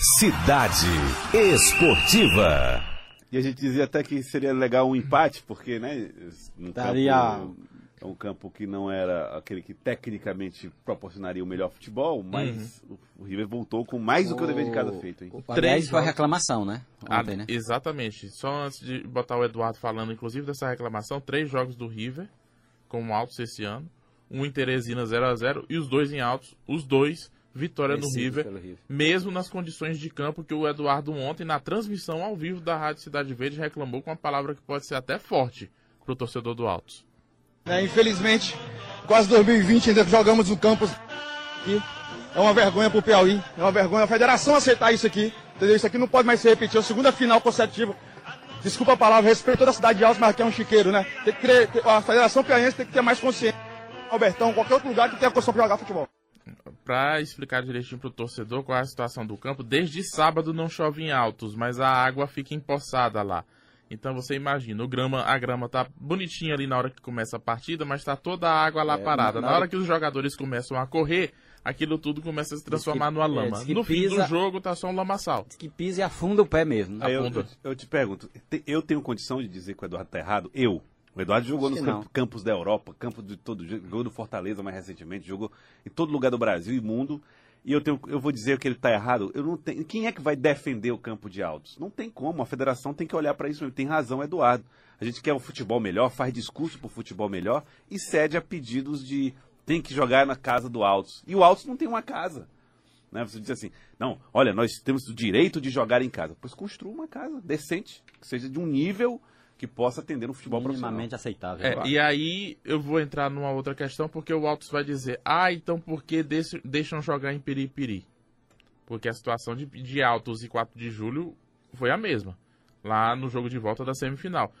Cidade Esportiva. E a gente dizia até que seria legal um empate, porque, né? Um Daria- campo, é um campo que não era aquele que tecnicamente proporcionaria o melhor futebol, mas Uhum. o River voltou com mais do que o dever de casa feito, hein? Aliás, Três foi a reclamação, né? Ah, Ontem, né? Exatamente. Só antes de botar o Eduardo falando, inclusive, dessa reclamação, três jogos do River, com altos esse ano. Um em Teresina 0x0 e os dois em altos, os dois, vitória no Vencidos River, mesmo nas condições de campo que o Eduardo ontem, na transmissão ao vivo da Rádio Cidade Verde, reclamou com uma palavra que pode ser até forte pro torcedor do Altos. É, infelizmente, quase 2020 ainda jogamos no campus aqui. É uma vergonha pro Piauí, é uma vergonha a federação aceitar isso aqui. Entendeu? Isso aqui não pode mais se repetir. É a segunda final consecutiva. Desculpa a palavra, respeito toda a cidade de Altos, mas aqui é um chiqueiro, né? Tem que ter, a federação piauiense tem que ter mais consciência. Albertão, qualquer outro lugar que tenha condição pra jogar futebol. Pra explicar direitinho pro torcedor qual é a situação do campo, desde sábado não chove em altos, mas a água fica empoçada lá. Então você imagina, o grama, a grama tá bonitinha ali na hora que começa a partida, mas tá toda a água lá É, parada. na Na hora que os jogadores começam a correr, aquilo tudo começa a se transformar que- numa é, lama. que no fim do pisa- jogo tá só um lamaçal. Diz que pisa e afunda o pé mesmo. Aí eu, Afunda. eu, eu te pergunto, eu tenho condição de dizer que o Eduardo tá errado? Eu. O Eduardo jogou nos que camp- não. campos da Europa, campos de todo jogou do Fortaleza mais recentemente, jogou em todo lugar do Brasil e mundo. E eu, tenho, eu vou dizer que ele está errado. Eu não tenho, quem é que vai defender o campo de altos? Não tem como. A federação tem que olhar para isso. mesmo. Tem razão, Eduardo. A gente quer o futebol melhor, faz discurso para o futebol melhor e cede a pedidos de tem que jogar na casa do Altos. E o Altos não tem uma casa. Né? Você diz assim, não, olha, nós temos o direito de jogar em casa. Pois construa uma casa decente, que seja de um nível que possa atender no futebol. Minimamente aceitável. É, Claro. e aí eu vou entrar numa outra questão, porque o Altos vai dizer, ah, então por que deixa- deixam jogar em Piripiri? Porque a situação de, de Altos e 4 de julho foi a mesma, lá no jogo de volta da semifinal.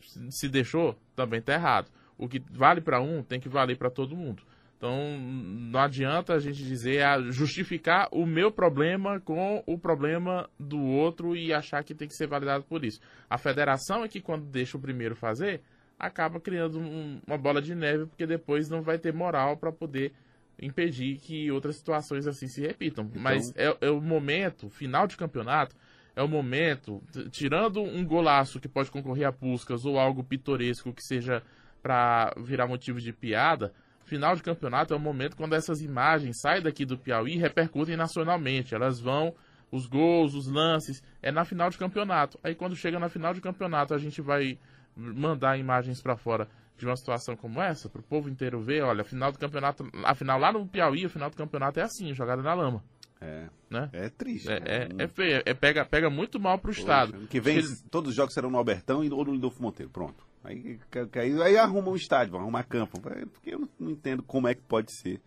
Se- Se deixou, também tá errado. O que vale para um, tem que valer para todo mundo. Então, não adianta a gente dizer, justificar o meu problema com o problema do outro e achar que tem que ser validado por isso. A federação é que, quando deixa o primeiro fazer, acaba criando um- uma bola de neve, porque depois não vai ter moral para poder impedir que outras situações assim se repitam. Mas é, é o momento, final de campeonato, é o momento, tirando um golaço que pode concorrer a Puscas ou algo pitoresco que seja para virar motivo de piada, final de campeonato é o momento quando essas imagens saem daqui do Piauí e repercutem nacionalmente. Elas vão, os gols, os lances, é na final de campeonato. Aí quando chega na final de campeonato a gente vai mandar imagens para fora de uma situação como essa, para o povo inteiro ver, olha, final do campeonato, a final lá no Piauí, a final do campeonato é assim, jogada na lama, É, né? é triste. É, né? é, é feio, é, pega, pega muito mal pro Estado. Que vem, todos os jogos serão no Albertão e ou no Lindolfo Monteiro. Pronto. Aí, aí, aí arruma um estádio, vão arrumar campo. É, Porque eu não, entendo como é que pode ser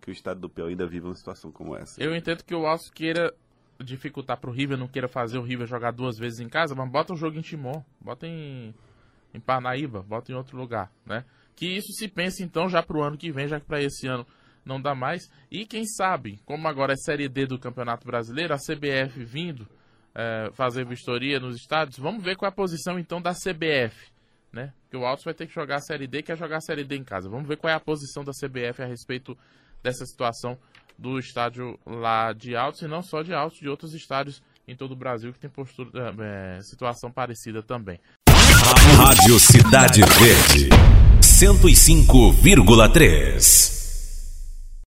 que o estado do Piauí ainda viva uma situação como essa. Eu entendo que o Alce queira dificultar pro River, não queira fazer o River jogar duas vezes em casa, mas bota o jogo em Timon, bota em, em Parnaíba, bota em outro lugar, né? Que isso se pense então já pro ano que vem, já que para esse ano não dá mais. E quem sabe, como agora é Série D do Campeonato Brasileiro, a CBF vindo é, fazer vistoria nos estádios, vamos ver qual é a posição então da CBF, né? Porque o Altos vai ter que jogar a Série D, quer jogar a Série D em casa. Vamos ver qual é a posição da CBF a respeito dessa situação do estádio lá de Altos, e não só de Altos, de outros estádios em todo o Brasil que tem postura, é, situação parecida também. Rádio Cidade Verde, 105,3.